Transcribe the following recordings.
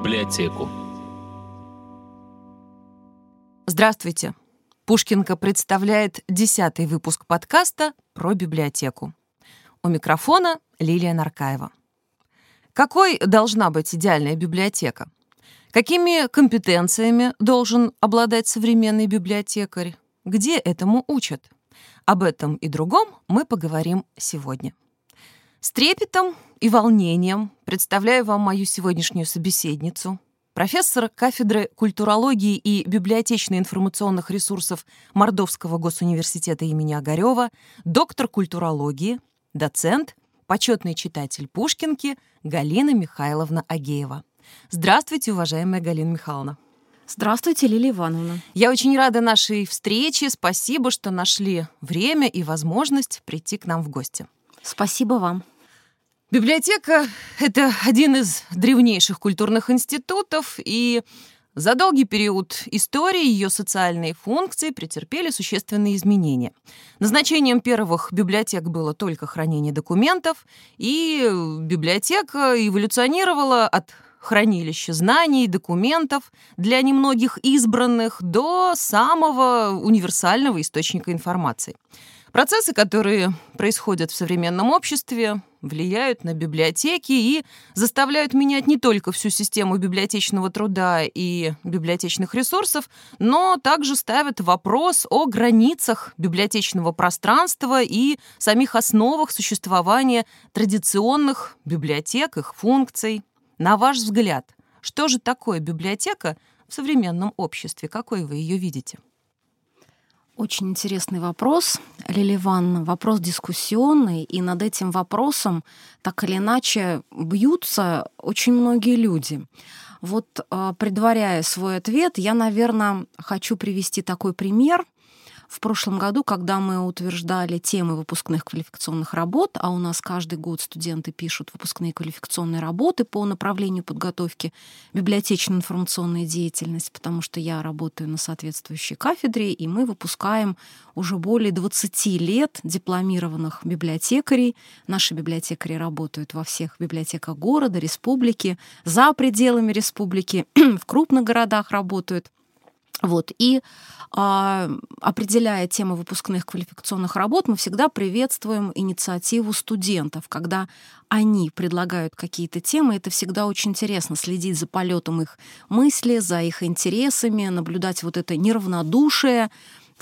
библиотеку. Здравствуйте. Пушкинка представляет десятый выпуск подкаста про библиотеку. У микрофона Лилия Наркаева. Какой должна быть идеальная библиотека? Какими компетенциями должен обладать современный библиотекарь? Где этому учат? Об этом и другом мы поговорим сегодня. С трепетом и волнением представляю вам мою сегодняшнюю собеседницу, профессор кафедры культурологии и библиотечно-информационных ресурсов Мордовского госуниверситета имени Огарева, доктор культурологии, доцент, почетный читатель Пушкинки Галина Михайловна Агеева. Здравствуйте, уважаемая Галина Михайловна. Здравствуйте, Лилия Ивановна. Я очень рада нашей встрече. Спасибо, что нашли время и возможность прийти к нам в гости. Спасибо вам. Библиотека — это один из древнейших культурных институтов, и за долгий период истории ее социальные функции претерпели существенные изменения. Назначением первых библиотек было только хранение документов, и библиотека эволюционировала от хранилища знаний, документов для немногих избранных до самого универсального источника информации. Процессы, которые происходят в современном обществе, влияют на библиотеки и заставляют менять не только всю систему библиотечного труда и библиотечных ресурсов, но также ставят вопрос о границах библиотечного пространства и самих основах существования традиционных библиотек, их функций. На ваш взгляд, что же такое библиотека в современном обществе? Какой вы ее видите? Очень интересный вопрос, Лили Ивановна. Вопрос дискуссионный, и над этим вопросом так или иначе бьются очень многие люди. Вот а, предваряя свой ответ, я, наверное, хочу привести такой пример – в прошлом году, когда мы утверждали темы выпускных квалификационных работ, а у нас каждый год студенты пишут выпускные квалификационные работы по направлению подготовки библиотечно-информационной деятельности, потому что я работаю на соответствующей кафедре, и мы выпускаем уже более 20 лет дипломированных библиотекарей. Наши библиотекари работают во всех библиотеках города, республики, за пределами республики, в крупных городах работают. Вот. И а, определяя темы выпускных квалификационных работ, мы всегда приветствуем инициативу студентов, когда они предлагают какие-то темы. Это всегда очень интересно следить за полетом их мысли, за их интересами, наблюдать вот это неравнодушие,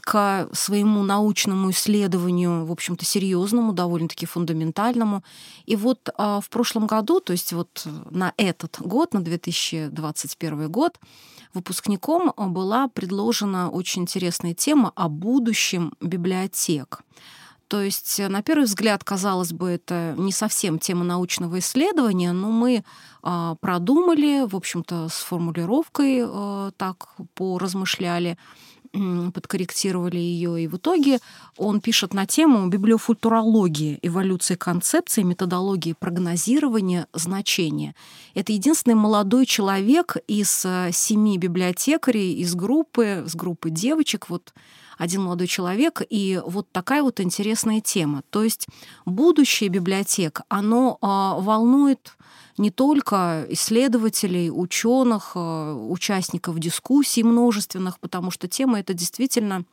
к своему научному исследованию, в общем-то, серьезному, довольно-таки фундаментальному. И вот а, в прошлом году, то есть вот на этот год, на 2021 год, выпускником была предложена очень интересная тема о будущем библиотек. То есть, на первый взгляд, казалось бы, это не совсем тема научного исследования, но мы а, продумали, в общем-то, с формулировкой а, так поразмышляли, подкорректировали ее, и в итоге он пишет на тему библиофутурологии, эволюции концепции, методологии прогнозирования значения. Это единственный молодой человек из э, семи библиотекарей из группы, с группы девочек, вот один молодой человек, и вот такая вот интересная тема. То есть будущее библиотек, оно э, волнует не только исследователей, ученых, э, участников дискуссий множественных, потому что тема эта действительно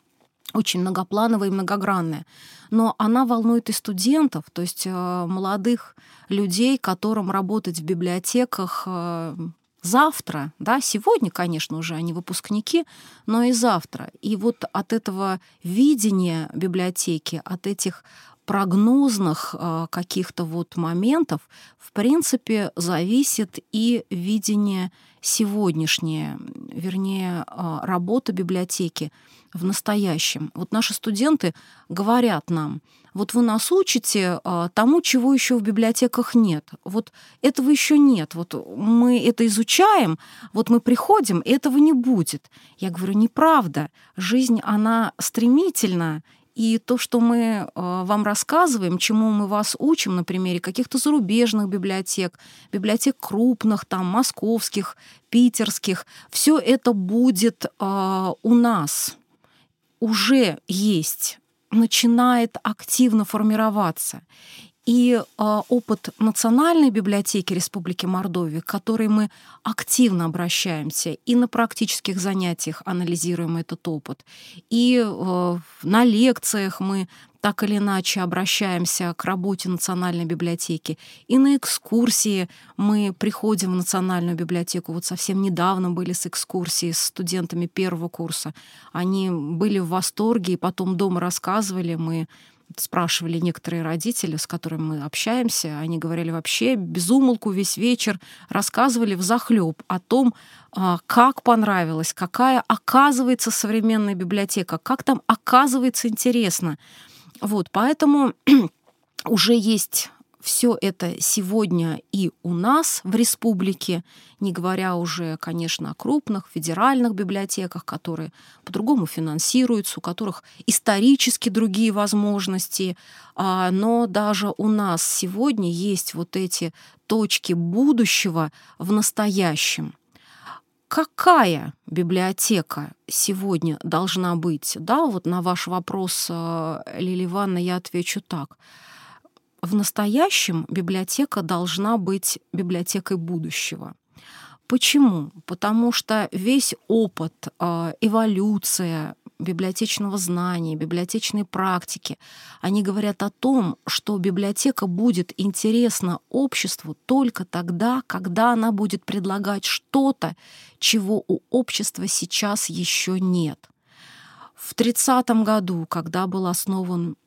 очень многоплановая и многогранная. Но она волнует и студентов, то есть э, молодых людей, которым работать в библиотеках э, завтра, да, сегодня, конечно, уже они выпускники, но и завтра. И вот от этого видения библиотеки, от этих прогнозных а, каких-то вот моментов, в принципе, зависит и видение сегодняшнее, вернее, а, работа библиотеки в настоящем. Вот наши студенты говорят нам, вот вы нас учите а, тому, чего еще в библиотеках нет. Вот этого еще нет. Вот мы это изучаем, вот мы приходим, и этого не будет. Я говорю, неправда. Жизнь, она стремительна, и то, что мы э, вам рассказываем, чему мы вас учим на примере каких-то зарубежных библиотек, библиотек крупных, там, московских, питерских, все это будет э, у нас. Уже есть, начинает активно формироваться. И э, опыт Национальной библиотеки Республики Мордовия, к которой мы активно обращаемся и на практических занятиях анализируем этот опыт, и э, на лекциях мы так или иначе обращаемся к работе Национальной библиотеки. И на экскурсии мы приходим в Национальную библиотеку. Вот совсем недавно были с экскурсией с студентами первого курса. Они были в восторге, и потом дома рассказывали. Мы спрашивали некоторые родители, с которыми мы общаемся, они говорили вообще безумолку весь вечер, рассказывали в захлеб о том, а, как понравилось, какая оказывается современная библиотека, как там оказывается интересно. Вот, поэтому уже есть все это сегодня и у нас в республике, не говоря уже, конечно, о крупных федеральных библиотеках, которые по-другому финансируются, у которых исторически другие возможности. А, но даже у нас сегодня есть вот эти точки будущего в настоящем. Какая библиотека сегодня должна быть? Да, вот на ваш вопрос, э, Лилия Ивановна, я отвечу так – в настоящем библиотека должна быть библиотекой будущего. Почему? Потому что весь опыт, а, эволюция библиотечного знания, библиотечной практики, они говорят о том, что библиотека будет интересна обществу только тогда, когда она будет предлагать что-то, чего у общества сейчас еще нет. В 30 году, когда был основан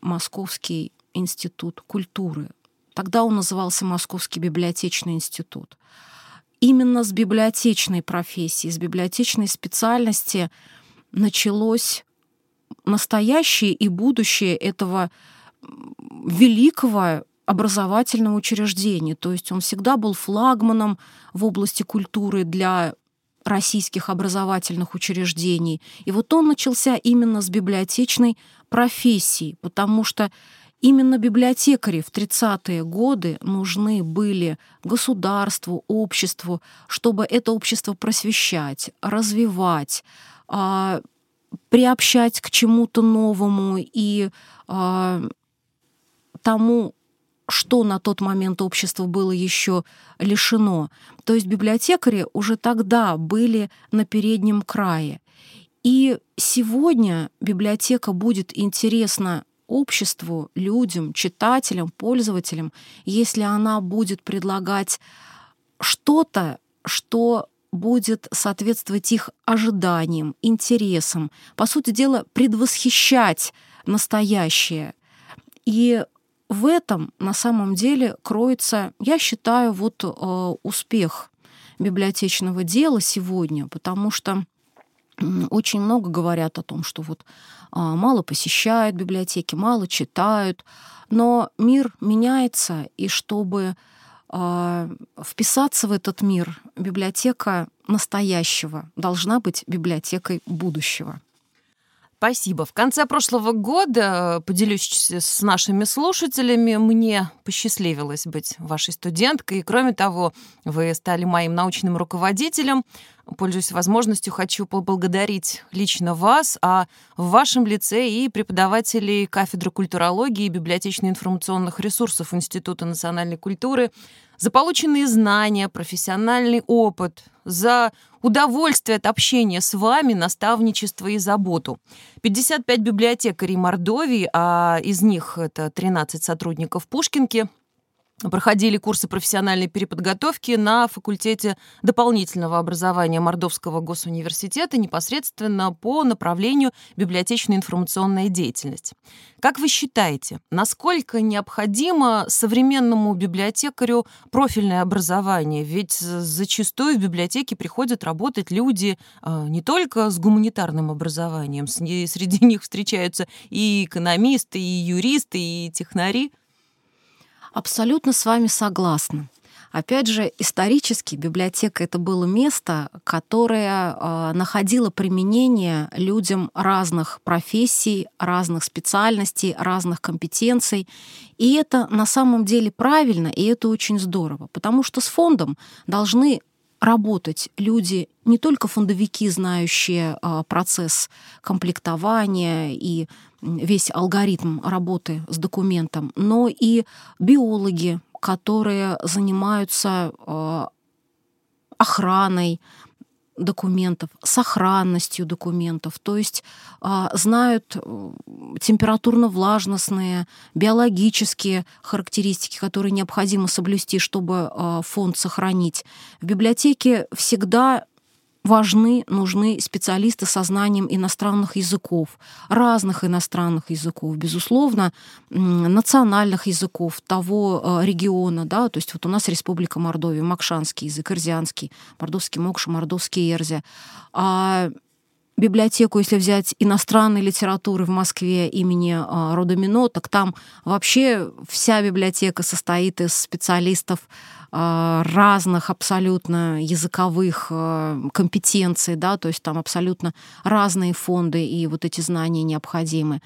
Московский институт культуры. Тогда он назывался Московский библиотечный институт. Именно с библиотечной профессии, с библиотечной специальности началось настоящее и будущее этого великого образовательного учреждения. То есть он всегда был флагманом в области культуры для российских образовательных учреждений. И вот он начался именно с библиотечной профессии, потому что Именно библиотекари в 30-е годы нужны были государству, обществу, чтобы это общество просвещать, развивать, а, приобщать к чему-то новому и а, тому, что на тот момент общество было еще лишено. То есть библиотекари уже тогда были на переднем крае. И сегодня библиотека будет интересна обществу, людям, читателям, пользователям, если она будет предлагать что-то, что будет соответствовать их ожиданиям, интересам, по сути дела, предвосхищать настоящее. И в этом на самом деле кроется, я считаю, вот э, успех библиотечного дела сегодня, потому что очень много говорят о том, что вот а, мало посещают библиотеки, мало читают, но мир меняется, и чтобы а, вписаться в этот мир, библиотека настоящего должна быть библиотекой будущего. Спасибо. В конце прошлого года, поделюсь с нашими слушателями, мне посчастливилось быть вашей студенткой. И кроме того, вы стали моим научным руководителем. Пользуясь возможностью, хочу поблагодарить лично вас, а в вашем лице и преподавателей кафедры культурологии и библиотечно-информационных ресурсов Института национальной культуры за полученные знания, профессиональный опыт, за удовольствие от общения с вами, наставничество и заботу. 55 библиотекарей Мордовии, а из них это 13 сотрудников Пушкинки – проходили курсы профессиональной переподготовки на факультете дополнительного образования Мордовского госуниверситета непосредственно по направлению библиотечная информационная деятельность. Как вы считаете, насколько необходимо современному библиотекарю профильное образование? Ведь зачастую в библиотеке приходят работать люди а, не только с гуманитарным образованием, среди них встречаются и экономисты, и юристы, и технари – Абсолютно с вами согласна. Опять же, исторически библиотека это было место, которое э, находило применение людям разных профессий, разных специальностей, разных компетенций. И это на самом деле правильно, и это очень здорово, потому что с фондом должны работать. Люди не только фондовики, знающие э, процесс комплектования и весь алгоритм работы с документом, но и биологи, которые занимаются э, охраной документов, сохранностью документов, то есть э, знают э, температурно-влажностные, биологические характеристики, которые необходимо соблюсти, чтобы э, фонд сохранить. В библиотеке всегда важны, нужны специалисты со знанием иностранных языков, разных иностранных языков, безусловно, национальных языков того э, региона, да, то есть вот у нас Республика Мордовия, макшанский язык, эрзианский, мордовский мокша, мордовский эрзи. А библиотеку, если взять иностранной литературы в Москве имени э, Родомино, так там вообще вся библиотека состоит из специалистов а, разных абсолютно языковых а, компетенций, да, то есть там абсолютно разные фонды и вот эти знания необходимы.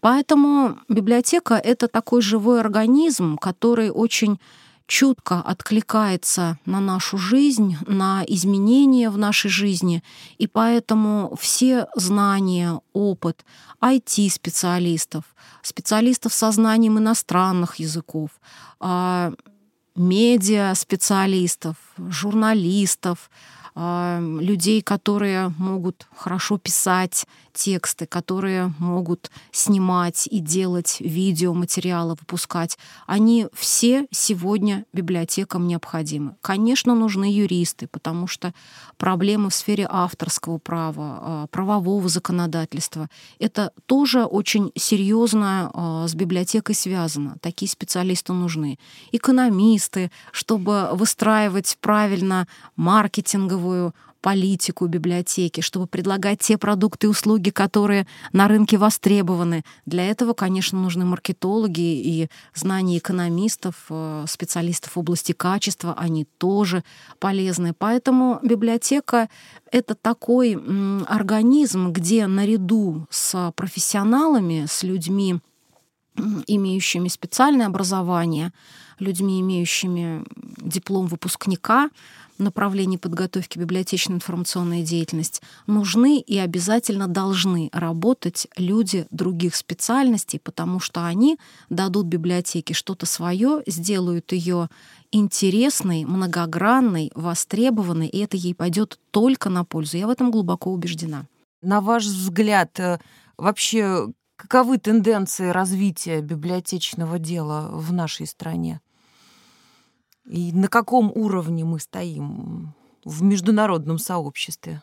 Поэтому библиотека — это такой живой организм, который очень чутко откликается на нашу жизнь, на изменения в нашей жизни, и поэтому все знания, опыт IT-специалистов, специалистов со знанием иностранных языков, а, медиа-специалистов, журналистов, людей, которые могут хорошо писать тексты, которые могут снимать и делать видеоматериалы, выпускать. Они все сегодня библиотекам необходимы. Конечно, нужны юристы, потому что проблемы в сфере авторского права, а, правового законодательства, это тоже очень серьезно а, с библиотекой связано. Такие специалисты нужны. Экономисты, чтобы выстраивать правильно маркетинговую новую политику библиотеки, чтобы предлагать те продукты и услуги, которые на рынке востребованы. Для этого, конечно, нужны маркетологи и знания экономистов, э, специалистов в области качества, они тоже полезны. Поэтому библиотека — это такой организм, где наряду с профессионалами, с людьми, имеющими специальное образование, людьми, имеющими диплом выпускника, направлений подготовки библиотечной информационной деятельности нужны и обязательно должны работать люди других специальностей, потому что они дадут библиотеке что-то свое, сделают ее интересной, многогранной, востребованной, и это ей пойдет только на пользу. Я в этом глубоко убеждена. На ваш взгляд, э, вообще каковы тенденции развития библиотечного дела в нашей стране? И на каком уровне мы стоим в международном сообществе?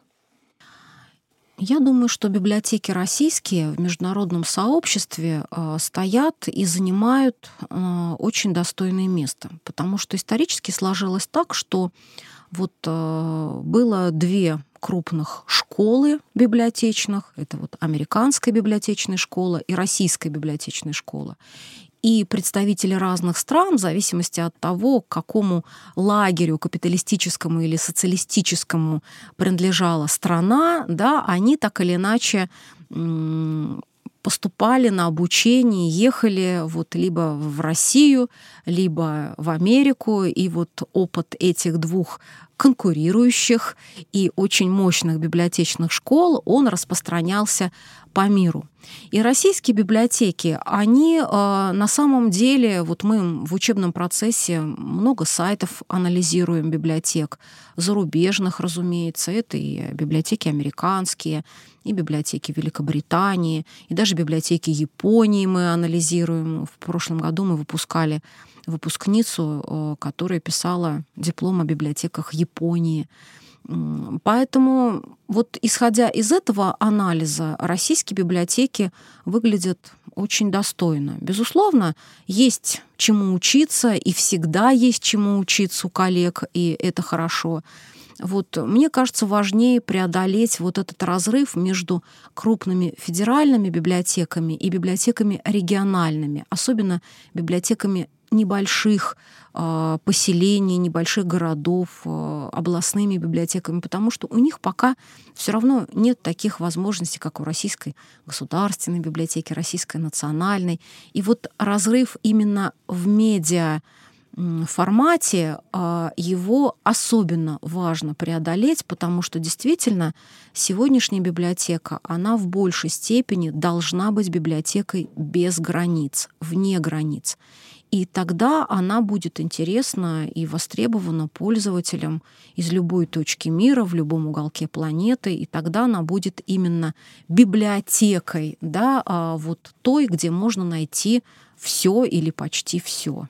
Я думаю, что библиотеки российские в международном сообществе э, стоят и занимают э, очень достойное место, потому что исторически сложилось так, что вот э, было две крупных школы библиотечных. Это вот американская библиотечная школа и российская библиотечная школа и представители разных стран, в зависимости от того, к какому лагерю капиталистическому или социалистическому принадлежала страна, да, они так или иначе поступали на обучение, ехали вот либо в Россию, либо в Америку, и вот опыт этих двух конкурирующих и очень мощных библиотечных школ, он распространялся по миру. И российские библиотеки, они э, на самом деле, вот мы в учебном процессе много сайтов анализируем библиотек, зарубежных, разумеется, это и библиотеки американские, и библиотеки Великобритании, и даже библиотеки Японии мы анализируем. В прошлом году мы выпускали выпускницу, э, которая писала диплом о библиотеках Японии. Поэтому вот исходя из этого анализа, российские библиотеки выглядят очень достойно. Безусловно, есть чему учиться, и всегда есть чему учиться у коллег, и это хорошо. Вот мне кажется, важнее преодолеть вот этот разрыв между крупными федеральными библиотеками и библиотеками региональными, особенно библиотеками небольших э, поселений, небольших городов, э, областными библиотеками, потому что у них пока все равно нет таких возможностей, как у Российской государственной библиотеки, Российской национальной. И вот разрыв именно в медиа формате а, его особенно важно преодолеть, потому что действительно сегодняшняя библиотека, она в большей степени должна быть библиотекой без границ, вне границ. И тогда она будет интересна и востребована пользователям из любой точки мира, в любом уголке планеты. И тогда она будет именно библиотекой, да, а вот той, где можно найти все или почти все.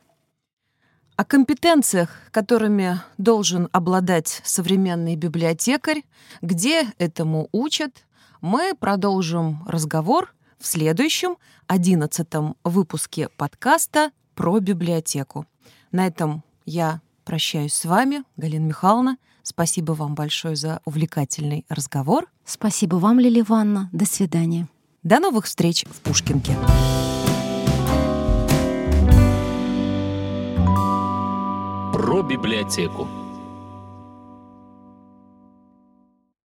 О компетенциях, которыми должен обладать современный библиотекарь, где этому учат, мы продолжим разговор в следующем, одиннадцатом выпуске подкаста про библиотеку. На этом я прощаюсь с вами, Галина Михайловна. Спасибо вам большое за увлекательный разговор. Спасибо вам, Лили Ивановна. До свидания. До новых встреч в Пушкинке. Про библиотеку.